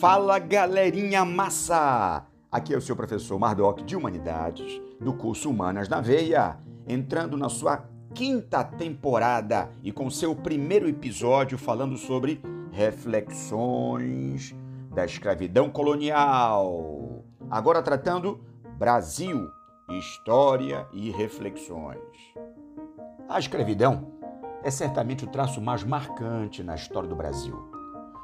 Fala galerinha massa! Aqui é o seu professor Mardoc de Humanidades, do curso Humanas na Veia, entrando na sua quinta temporada e com seu primeiro episódio falando sobre reflexões da escravidão colonial. Agora tratando Brasil, história e reflexões. A escravidão é certamente o traço mais marcante na história do Brasil.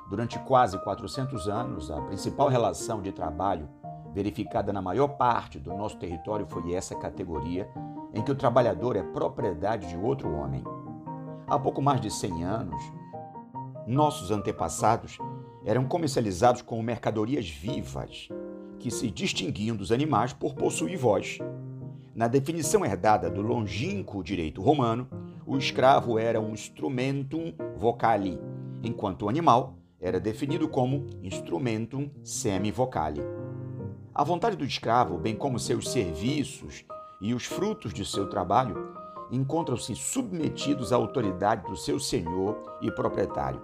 Durante quase 400 anos, a principal relação de trabalho verificada na maior parte do nosso território foi essa categoria em que o trabalhador é propriedade de outro homem. Há pouco mais de 100 anos, nossos antepassados eram comercializados como mercadorias vivas, que se distinguiam dos animais por possuir voz. Na definição herdada do longínquo direito romano, o escravo era um instrumentum vocali, enquanto o animal era definido como instrumentum semivocale. A vontade do escravo, bem como seus serviços e os frutos de seu trabalho, encontram-se submetidos à autoridade do seu senhor e proprietário.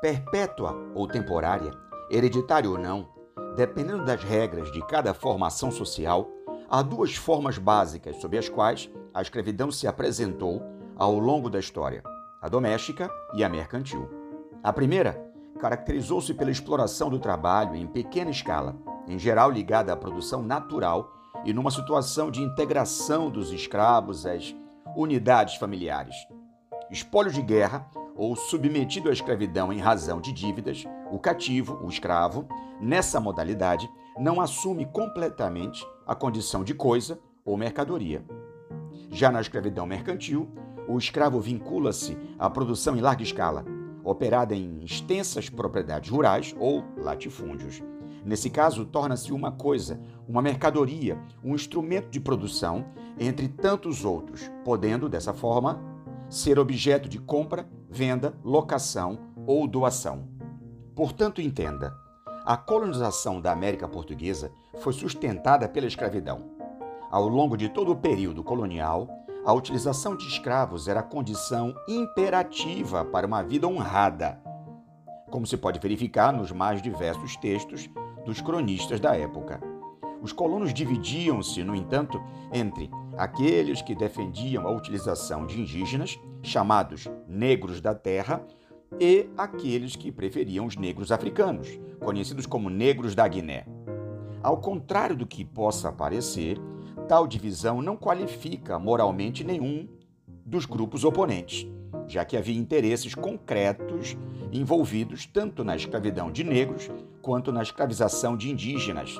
Perpétua ou temporária, hereditária ou não, dependendo das regras de cada formação social, há duas formas básicas sob as quais a escravidão se apresentou ao longo da história: a doméstica e a mercantil. A primeira caracterizou-se pela exploração do trabalho em pequena escala, em geral ligada à produção natural e numa situação de integração dos escravos às unidades familiares. Espólio de guerra ou submetido à escravidão em razão de dívidas, o cativo, o escravo, nessa modalidade, não assume completamente a condição de coisa ou mercadoria. Já na escravidão mercantil, o escravo vincula-se à produção em larga escala, operada em extensas propriedades rurais ou latifúndios. Nesse caso, torna-se uma coisa, uma mercadoria, um instrumento de produção, entre tantos outros, podendo, dessa forma, ser objeto de compra, venda, locação ou doação. Portanto, entenda: a colonização da América Portuguesa foi sustentada pela escravidão. Ao longo de todo o período colonial, a utilização de escravos era condição imperativa para uma vida honrada, como se pode verificar nos mais diversos textos dos cronistas da época. Os colonos dividiam-se, no entanto, entre aqueles que defendiam a utilização de indígenas, chamados negros da terra, e aqueles que preferiam os negros africanos, conhecidos como negros da Guiné. Ao contrário do que possa parecer, Tal divisão não qualifica moralmente nenhum dos grupos oponentes, já que havia interesses concretos envolvidos tanto na escravidão de negros quanto na escravização de indígenas.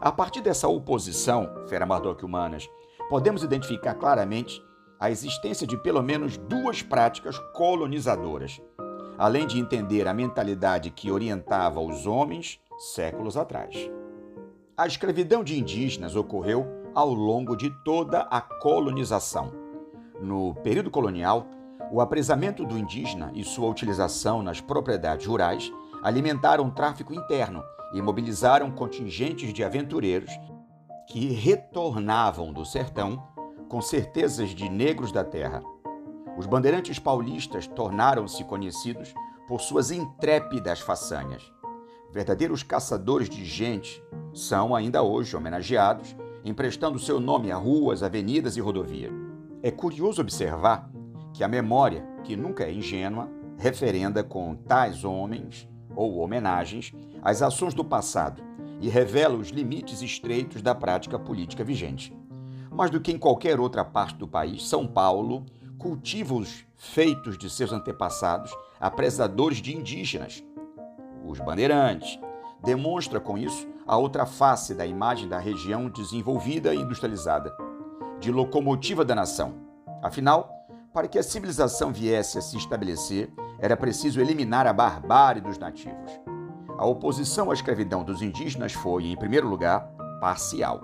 A partir dessa oposição, Fera Mardoc Humanas, podemos identificar claramente a existência de pelo menos duas práticas colonizadoras, além de entender a mentalidade que orientava os homens séculos atrás. A escravidão de indígenas ocorreu ao longo de toda a colonização. No período colonial, o apresamento do indígena e sua utilização nas propriedades rurais alimentaram o tráfico interno e mobilizaram contingentes de aventureiros que retornavam do sertão com certezas de negros da terra. Os bandeirantes paulistas tornaram-se conhecidos por suas intrépidas façanhas. Verdadeiros caçadores de gente são ainda hoje homenageados emprestando seu nome a ruas, avenidas e rodovias. É curioso observar que a memória, que nunca é ingênua, referenda com tais homens ou homenagens as ações do passado e revela os limites estreitos da prática política vigente. Mais do que em qualquer outra parte do país, São Paulo cultiva os feitos de seus antepassados, apresadores de indígenas, os bandeirantes. Demonstra com isso a outra face da imagem da região desenvolvida e industrializada, de locomotiva da nação. Afinal, para que a civilização viesse a se estabelecer, era preciso eliminar a barbárie dos nativos. A oposição à escravidão dos indígenas foi, em primeiro lugar, parcial.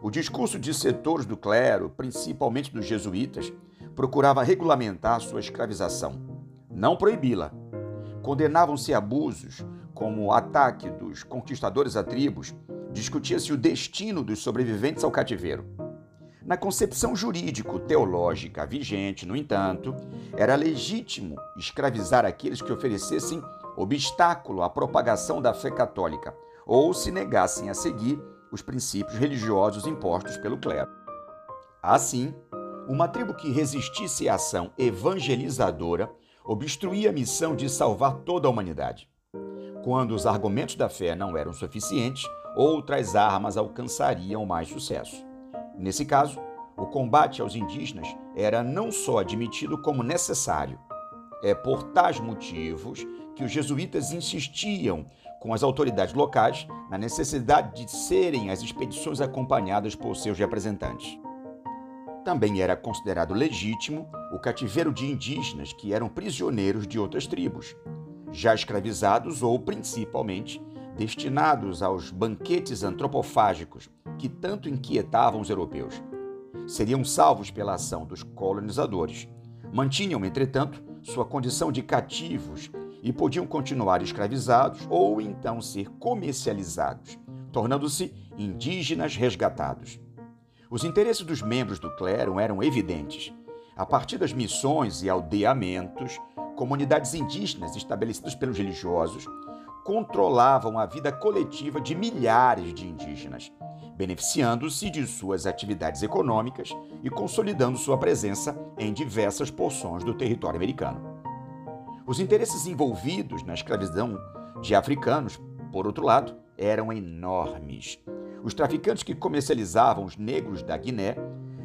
O discurso de setores do clero, principalmente dos jesuítas, procurava regulamentar sua escravização, não proibi-la. Condenavam-se abusos, como o ataque dos conquistadores a tribos, discutia-se o destino dos sobreviventes ao cativeiro. Na concepção jurídico-teológica vigente, no entanto, era legítimo escravizar aqueles que oferecessem obstáculo à propagação da fé católica ou se negassem a seguir os princípios religiosos impostos pelo clero. Assim, uma tribo que resistisse à ação evangelizadora obstruía a missão de salvar toda a humanidade. Quando os argumentos da fé não eram suficientes, outras armas alcançariam mais sucesso. Nesse caso, o combate aos indígenas era não só admitido como necessário. É por tais motivos que os jesuítas insistiam com as autoridades locais na necessidade de serem as expedições acompanhadas por seus representantes. Também era considerado legítimo o cativeiro de indígenas que eram prisioneiros de outras tribos, já escravizados ou, principalmente, destinados aos banquetes antropofágicos que tanto inquietavam os europeus. Seriam salvos pela ação dos colonizadores. Mantinham, entretanto, sua condição de cativos e podiam continuar escravizados ou então ser comercializados, tornando-se indígenas resgatados. Os interesses dos membros do clero eram evidentes. A partir das missões e aldeamentos, comunidades indígenas estabelecidas pelos religiosos controlavam a vida coletiva de milhares de indígenas, beneficiando-se de suas atividades econômicas e consolidando sua presença em diversas porções do território americano. Os interesses envolvidos na escravidão de africanos, por outro lado, eram enormes. Os traficantes que comercializavam os negros da Guiné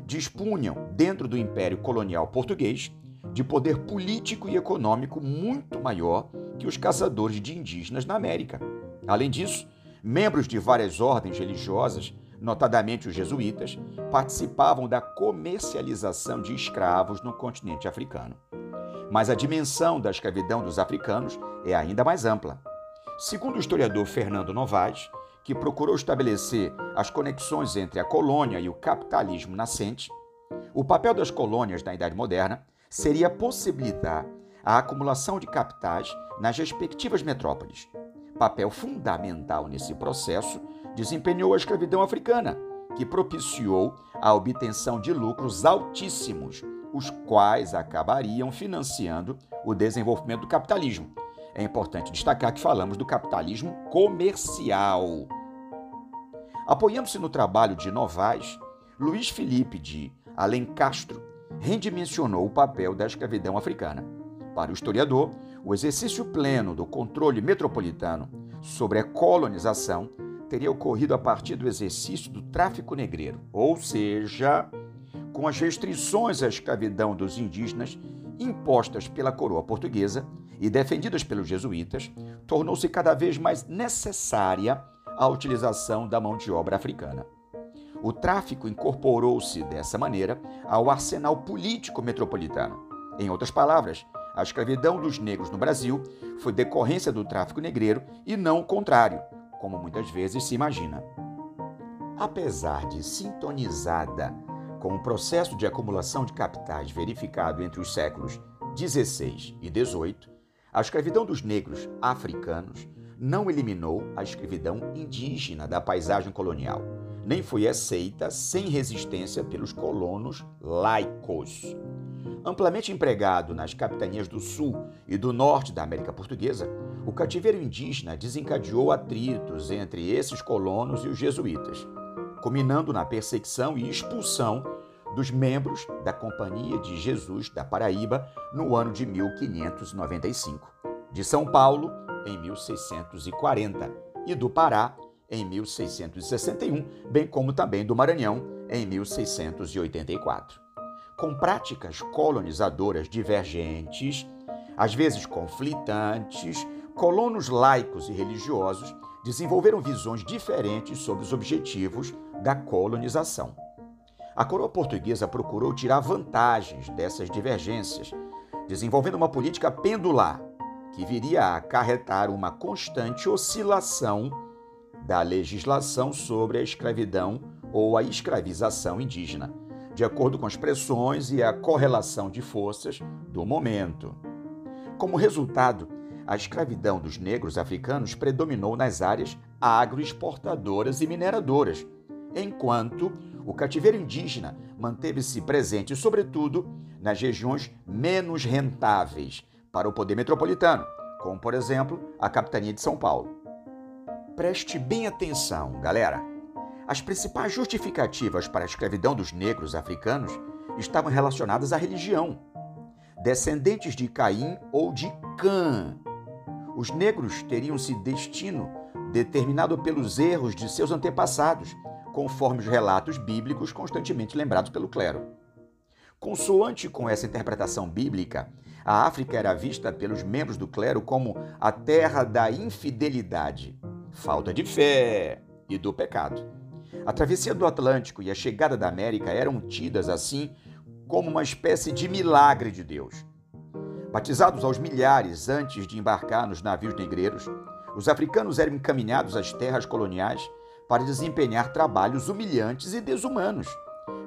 dispunham, dentro do Império Colonial Português, de poder político e econômico muito maior que os caçadores de indígenas na América. Além disso, membros de várias ordens religiosas, notadamente os jesuítas, participavam da comercialização de escravos no continente africano mas a dimensão da escravidão dos africanos é ainda mais ampla. Segundo o historiador Fernando Novaes, que procurou estabelecer as conexões entre a colônia e o capitalismo nascente, o papel das colônias na Idade Moderna seria possibilitar a acumulação de capitais nas respectivas metrópoles. Papel fundamental nesse processo desempenhou a escravidão africana, que propiciou a obtenção de lucros altíssimos os quais acabariam financiando o desenvolvimento do capitalismo. É importante destacar que falamos do capitalismo comercial. Apoiando-se no trabalho de Novaes, Luiz Felipe de Alencastro redimensionou o papel da escravidão africana. Para o historiador, o exercício pleno do controle metropolitano sobre a colonização teria ocorrido a partir do exercício do tráfico negreiro, ou seja, com as restrições à escravidão dos indígenas impostas pela coroa portuguesa e defendidas pelos jesuítas, tornou-se cada vez mais necessária a utilização da mão de obra africana. O tráfico incorporou-se dessa maneira ao arsenal político metropolitano. Em outras palavras, a escravidão dos negros no Brasil foi decorrência do tráfico negreiro e não o contrário, como muitas vezes se imagina. Apesar de sintonizada com o processo de acumulação de capitais verificado entre os séculos XVI e XVIII, a escravidão dos negros africanos não eliminou a escravidão indígena da paisagem colonial, nem foi aceita sem resistência pelos colonos laicos. Amplamente empregado nas capitanias do sul e do norte da América Portuguesa, o cativeiro indígena desencadeou atritos entre esses colonos e os jesuítas culminando na perseguição e expulsão dos membros da Companhia de Jesus da Paraíba no ano de 1595, de São Paulo em 1640 e do Pará em 1661, bem como também do Maranhão em 1684. Com práticas colonizadoras divergentes, às vezes conflitantes, colonos laicos e religiosos desenvolveram visões diferentes sobre os objetivos da colonização. A coroa portuguesa procurou tirar vantagens dessas divergências, desenvolvendo uma política pendular que viria a acarretar uma constante oscilação da legislação sobre a escravidão ou a escravização indígena, de acordo com as pressões e a correlação de forças do momento. Como resultado, a escravidão dos negros africanos predominou nas áreas agroexportadoras e mineradoras, enquanto o cativeiro indígena manteve-se presente, sobretudo, nas regiões menos rentáveis para o poder metropolitano, como por exemplo a capitania de São Paulo. Preste bem atenção, galera. As principais justificativas para a escravidão dos negros africanos estavam relacionadas à religião. Descendentes de Caim ou de Cã, os negros teriam se destino determinado pelos erros de seus antepassados, conforme os relatos bíblicos constantemente lembrados pelo clero. Consoante com essa interpretação bíblica, a África era vista pelos membros do clero como a terra da infidelidade, falta de fé e do pecado. A travessia do Atlântico e a chegada da América eram tidas assim como uma espécie de milagre de Deus. Batizados aos milhares antes de embarcar nos navios negreiros, os africanos eram encaminhados às terras coloniais para desempenhar trabalhos humilhantes e desumanos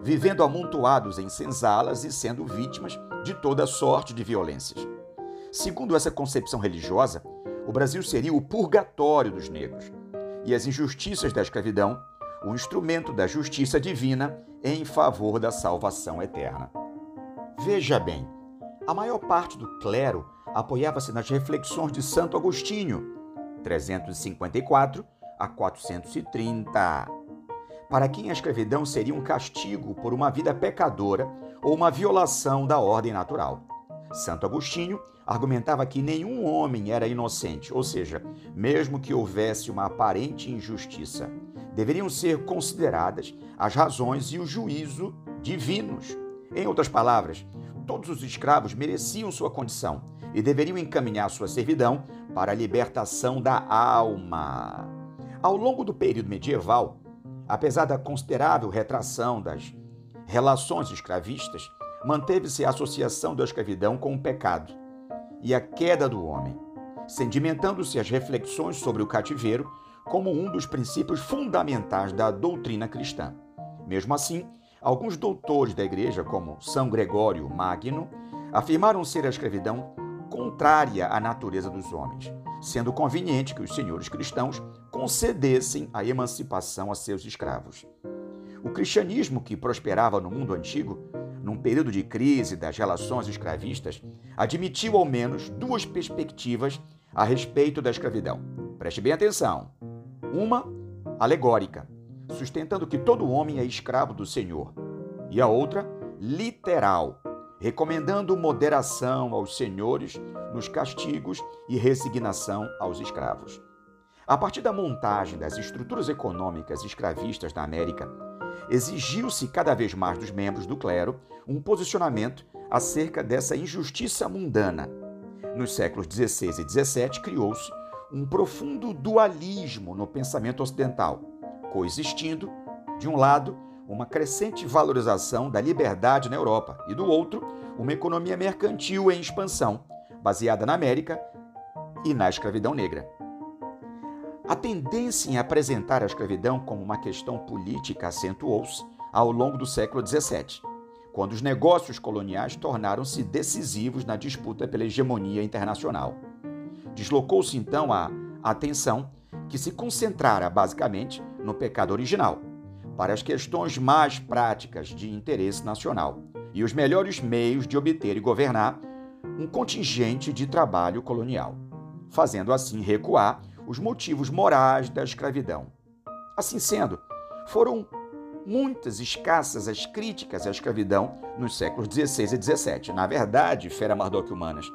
vivendo amontoados em senzalas e sendo vítimas de toda sorte de violências. Segundo essa concepção religiosa, o Brasil seria o purgatório dos negros e as injustiças da escravidão, o instrumento da justiça divina em favor da salvação eterna. Veja bem, a maior parte do clero apoiava-se nas reflexões de Santo Agostinho, 354 a 430 para quem a escravidão seria um castigo por uma vida pecadora ou uma violação da ordem natural. Santo Agostinho argumentava que nenhum homem era inocente, ou seja, mesmo que houvesse uma aparente injustiça, deveriam ser consideradas as razões e o juízo divinos. Em outras palavras, todos os escravos mereciam sua condição e deveriam encaminhar sua servidão para a libertação da alma. Ao longo do período medieval, Apesar da considerável retração das relações escravistas, manteve-se a associação da escravidão com o pecado e a queda do homem, sedimentando-se as reflexões sobre o cativeiro como um dos princípios fundamentais da doutrina cristã. Mesmo assim, alguns doutores da igreja, como São Gregório Magno, afirmaram ser a escravidão contrária à natureza dos homens, sendo conveniente que os senhores cristãos concedessem a emancipação a seus escravos. O cristianismo que prosperava no mundo antigo, num período de crise das relações escravistas, admitiu ao menos duas perspectivas a respeito da escravidão. Preste bem atenção. Uma, alegórica, sustentando que todo homem é escravo do Senhor, e a outra, literal, recomendando moderação aos senhores nos castigos e resignação aos escravos. A partir da montagem das estruturas econômicas escravistas na América, exigiu-se cada vez mais dos membros do clero um posicionamento acerca dessa injustiça mundana. Nos séculos XVI e XVII, criou-se um profundo dualismo no pensamento ocidental, coexistindo, de um lado, uma crescente valorização da liberdade na Europa e, do outro, uma economia mercantil em expansão, baseada na América e na escravidão negra. A tendência em apresentar a escravidão como uma questão política acentuou-se ao longo do século XVII, quando os negócios coloniais tornaram-se decisivos na disputa pela hegemonia internacional. Deslocou-se então a atenção que se concentrara basicamente no pecado original, para as questões mais práticas de interesse nacional e os melhores meios de obter e governar um contingente de trabalho colonial, fazendo assim recuar os motivos morais da escravidão. Assim sendo, foram muitas escassas as críticas à escravidão nos séculos XVI e XVII. Na verdade, Fera Mardoc Humanas,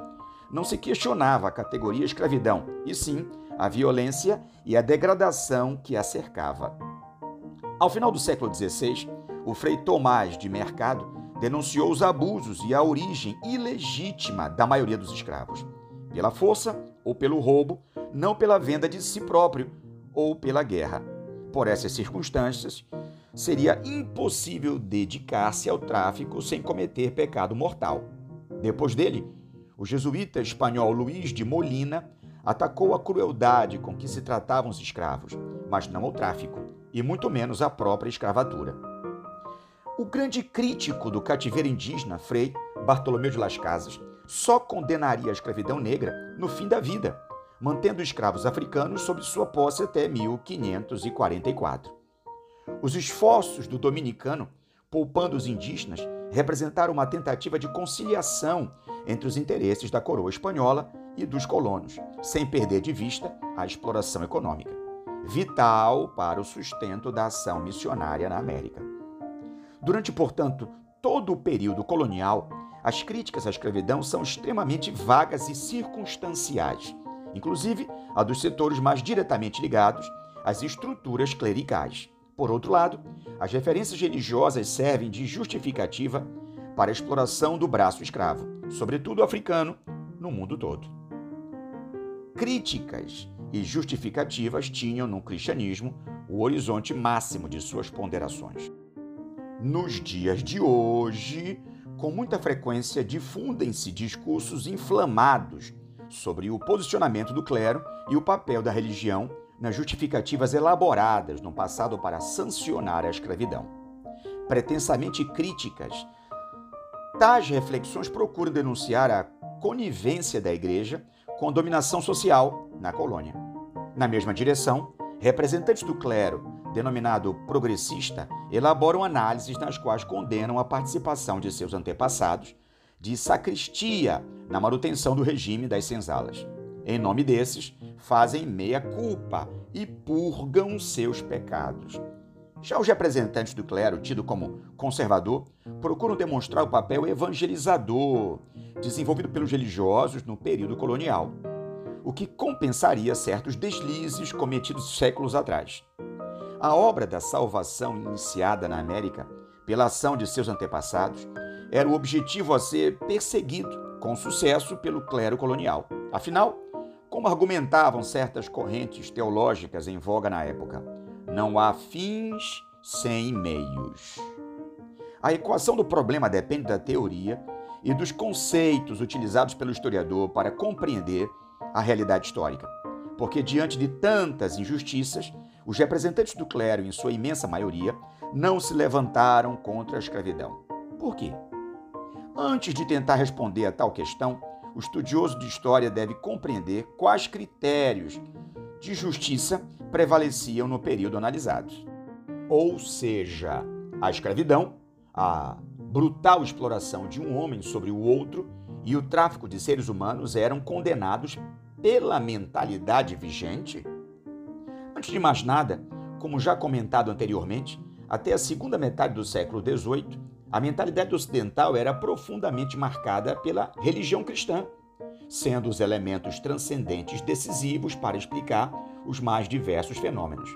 não se questionava a categoria escravidão, e sim a violência e a degradação que a cercava. Ao final do século XVI, o Frei Tomás de Mercado denunciou os abusos e a origem ilegítima da maioria dos escravos, pela força ou pelo roubo, não pela venda de si próprio ou pela guerra. Por essas circunstâncias, seria impossível dedicar-se ao tráfico sem cometer pecado mortal. Depois dele, o jesuíta espanhol Luís de Molina atacou a crueldade com que se tratavam os escravos, mas não o tráfico, e muito menos a própria escravatura. O grande crítico do cativeiro indígena, Frei Bartolomeu de Las Casas, só condenaria a escravidão negra no fim da vida, mantendo escravos africanos sob sua posse até 1544. Os esforços do dominicano, poupando os indígenas, representaram uma tentativa de conciliação entre os interesses da coroa espanhola e dos colonos, sem perder de vista a exploração econômica, vital para o sustento da ação missionária na América. Durante, portanto, todo o período colonial, as críticas à escravidão são extremamente vagas e circunstanciais, inclusive a dos setores mais diretamente ligados às estruturas clericais. Por outro lado, as referências religiosas servem de justificativa para a exploração do braço escravo, sobretudo africano, no mundo todo. Críticas e justificativas tinham no cristianismo o horizonte máximo de suas ponderações. Nos dias de hoje, com muita frequência difundem-se discursos inflamados sobre o posicionamento do clero e o papel da religião nas justificativas elaboradas no passado para sancionar a escravidão. Pretensamente críticas, tais reflexões procuram denunciar a conivência da igreja com a dominação social na colônia. Na mesma direção, representantes do clero, denominado progressista, elaboram análises nas quais condenam a participação de seus antepassados de sacristia na manutenção do regime das senzalas. Em nome desses, fazem meia-culpa e purgam seus pecados. Já os representantes do clero, tido como conservador, procuram demonstrar o papel evangelizador desenvolvido pelos religiosos no período colonial, o que compensaria certos deslizes cometidos séculos atrás. A obra da salvação iniciada na América pela ação de seus antepassados era o objetivo a ser perseguido com sucesso pelo clero colonial. Afinal, como argumentavam certas correntes teológicas em voga na época, não há fins sem meios. A equação do problema depende da teoria e dos conceitos utilizados pelo historiador para compreender a realidade histórica. Porque, diante de tantas injustiças, os representantes do clero, em sua imensa maioria, não se levantaram contra a escravidão. Por quê? Antes de tentar responder a tal questão, o estudioso de história deve compreender quais critérios de justiça prevaleciam no período analisado. Ou seja, a escravidão, a brutal exploração de um homem sobre o outro e o tráfico de seres humanos eram condenados pela mentalidade vigente? Antes de mais nada, como já comentado anteriormente, até a segunda metade do século XVIII, a mentalidade ocidental era profundamente marcada pela religião cristã, sendo os elementos transcendentes decisivos para explicar os mais diversos fenômenos.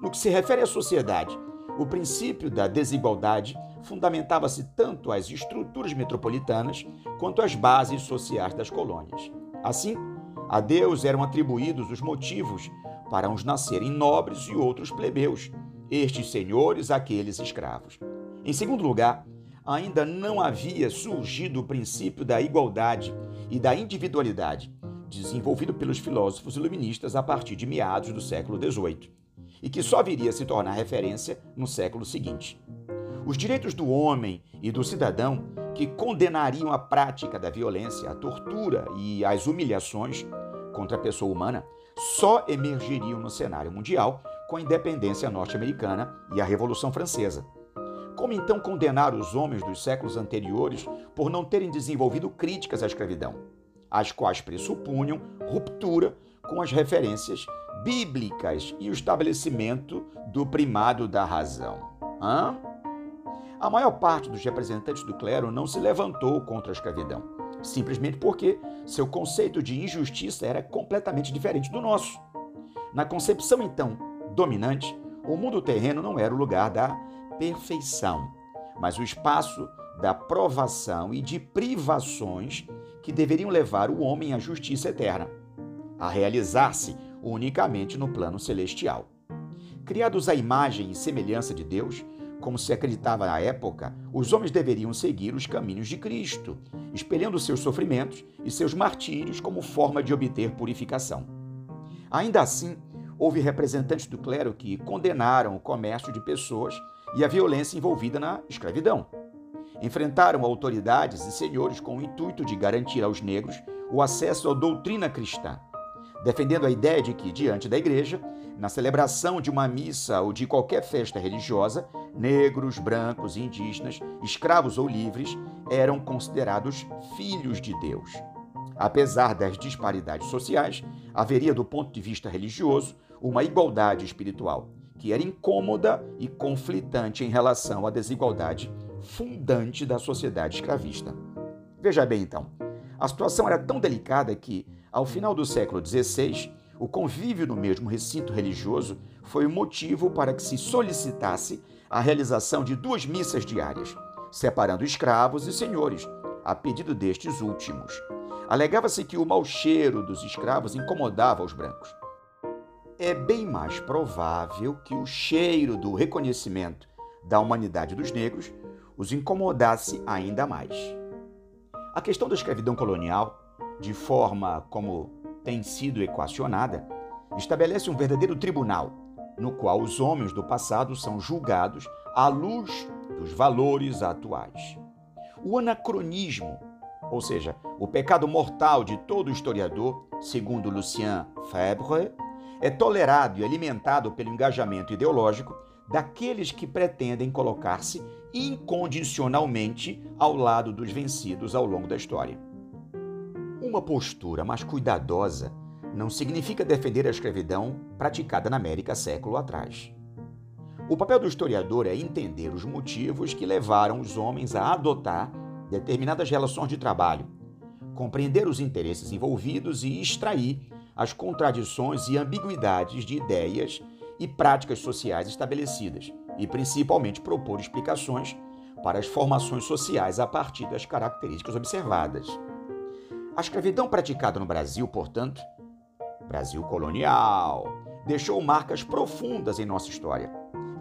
No que se refere à sociedade, o princípio da desigualdade fundamentava-se tanto às estruturas metropolitanas quanto às bases sociais das colônias. Assim, a Deus eram atribuídos os motivos para uns nascerem nobres e outros plebeus, estes senhores aqueles escravos. Em segundo lugar, ainda não havia surgido o princípio da igualdade e da individualidade, desenvolvido pelos filósofos iluministas a partir de meados do século XVIII, e que só viria a se tornar referência no século seguinte. Os direitos do homem e do cidadão, que condenariam a prática da violência, a tortura e as humilhações contra a pessoa humana, só emergiriam no cenário mundial com a independência norte-americana e a Revolução Francesa. Como então condenar os homens dos séculos anteriores por não terem desenvolvido críticas à escravidão, as quais pressupunham ruptura com as referências bíblicas e o estabelecimento do primado da razão? Hã? A maior parte dos representantes do clero não se levantou contra a escravidão, simplesmente porque seu conceito de injustiça era completamente diferente do nosso. Na concepção então dominante, o mundo terreno não era o lugar da perfeição, mas o espaço da provação e de privações que deveriam levar o homem à justiça eterna, a realizar-se unicamente no plano celestial. Criados à imagem e semelhança de Deus, como se acreditava na época, os homens deveriam seguir os caminhos de Cristo, espelhando seus sofrimentos e seus martírios como forma de obter purificação. Ainda assim, houve representantes do clero que condenaram o comércio de pessoas e a violência envolvida na escravidão. Enfrentaram autoridades e senhores com o intuito de garantir aos negros o acesso à doutrina cristã, defendendo a ideia de que, diante da igreja, na celebração de uma missa ou de qualquer festa religiosa, negros, brancos, indígenas, escravos ou livres, eram considerados filhos de Deus. Apesar das disparidades sociais, haveria, do ponto de vista religioso, uma igualdade espiritual, que era incômoda e conflitante em relação à desigualdade fundante da sociedade escravista. Veja bem, então, a situação era tão delicada que, ao final do século XVI, o convívio no mesmo recinto religioso foi o motivo para que se solicitasse a realização de duas missas diárias, separando escravos e senhores, a pedido destes últimos. Alegava-se que o mau cheiro dos escravos incomodava os brancos. É bem mais provável que o cheiro do reconhecimento da humanidade dos negros os incomodasse ainda mais. A questão da escravidão colonial, de forma como tem sido equacionada, estabelece um verdadeiro tribunal, no qual os homens do passado são julgados à luz dos valores atuais. O anacronismo, ou seja, o pecado mortal de todo historiador, segundo Lucien Febvre, é tolerado e alimentado pelo engajamento ideológico daqueles que pretendem colocar-se incondicionalmente ao lado dos vencidos ao longo da história. Uma postura mais cuidadosa não significa defender a escravidão praticada na América século atrás. O papel do historiador é entender os motivos que levaram os homens a adotar determinadas relações de trabalho, compreender os interesses envolvidos e extrair as contradições e ambiguidades de ideias e práticas sociais estabelecidas, e principalmente propor explicações para as formações sociais a partir das características observadas. A escravidão praticada no Brasil, portanto, Brasil colonial, deixou marcas profundas em nossa história,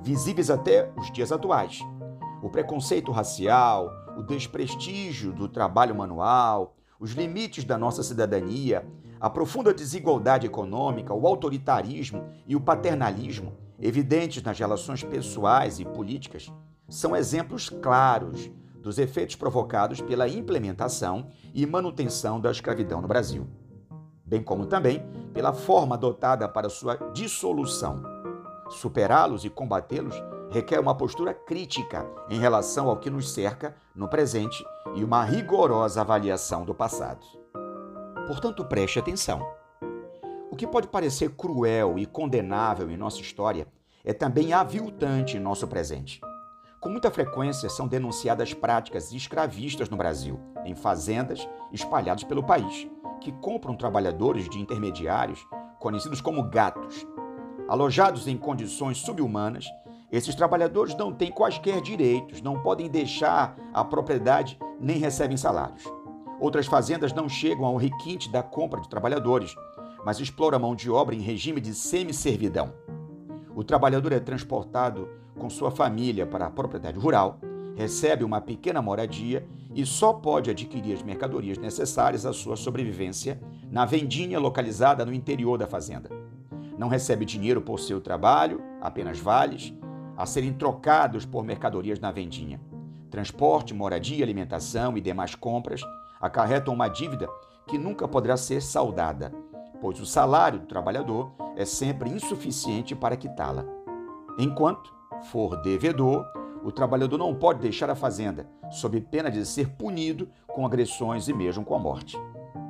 visíveis até os dias atuais. O preconceito racial, o desprestígio do trabalho manual, os limites da nossa cidadania, a profunda desigualdade econômica, o autoritarismo e o paternalismo, evidentes nas relações pessoais e políticas, são exemplos claros dos efeitos provocados pela implementação e manutenção da escravidão no Brasil, bem como também pela forma adotada para sua dissolução. Superá-los e combatê-los requer uma postura crítica em relação ao que nos cerca no presente e uma rigorosa avaliação do passado. Portanto, preste atenção. O que pode parecer cruel e condenável em nossa história é também aviltante em nosso presente. Com muita frequência são denunciadas práticas escravistas no Brasil, em fazendas espalhadas pelo país, que compram trabalhadores de intermediários, conhecidos como gatos. Alojados em condições subhumanas, esses trabalhadores não têm quaisquer direitos, não podem deixar a propriedade nem recebem salários. Outras fazendas não chegam ao requinte da compra de trabalhadores, mas exploram a mão de obra em regime de semi-servidão. O trabalhador é transportado com sua família para a propriedade rural, recebe uma pequena moradia e só pode adquirir as mercadorias necessárias à sua sobrevivência na vendinha localizada no interior da fazenda. Não recebe dinheiro por seu trabalho, apenas vales, a serem trocados por mercadorias na vendinha. Transporte, moradia, alimentação e demais compras acarretam uma dívida que nunca poderá ser saldada, pois o salário do trabalhador é sempre insuficiente para quitá-la. Enquanto for devedor, o trabalhador não pode deixar a fazenda, sob pena de ser punido com agressões e mesmo com a morte.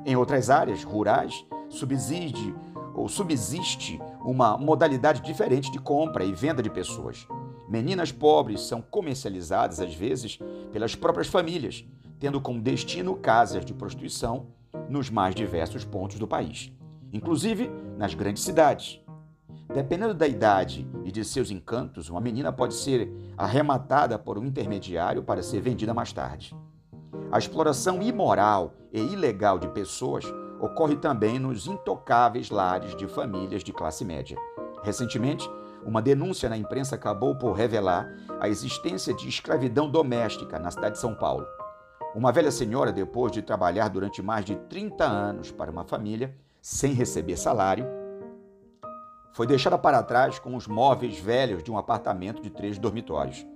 Em outras áreas rurais, subside ou subsiste uma modalidade diferente de compra e venda de pessoas. Meninas pobres são comercializadas às vezes pelas próprias famílias, tendo como destino casas de prostituição nos mais diversos pontos do país, inclusive nas grandes cidades. Dependendo da idade e de seus encantos, uma menina pode ser arrematada por um intermediário para ser vendida mais tarde. A exploração imoral e ilegal de pessoas ocorre também nos intocáveis lares de famílias de classe média. Recentemente, uma denúncia na imprensa acabou por revelar a existência de escravidão doméstica na cidade de São Paulo. Uma velha senhora, depois de trabalhar durante mais de 30 anos para uma família, sem receber salário, foi deixada para trás com os móveis velhos de um apartamento de três dormitórios.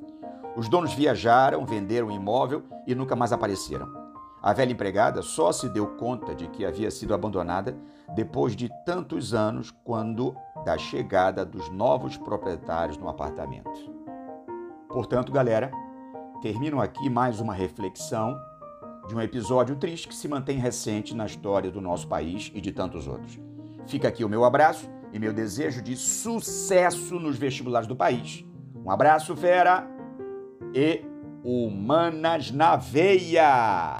Os donos viajaram, venderam o imóvel e nunca mais apareceram. A velha empregada só se deu conta de que havia sido abandonada depois de tantos anos, quando da chegada dos novos proprietários no apartamento. Portanto, galera, termino aqui mais uma reflexão de um episódio triste que se mantém recente na história do nosso país e de tantos outros. Fica aqui o meu abraço e meu desejo de sucesso nos vestibulares do país. Um abraço, fera! E Humanas na Veia!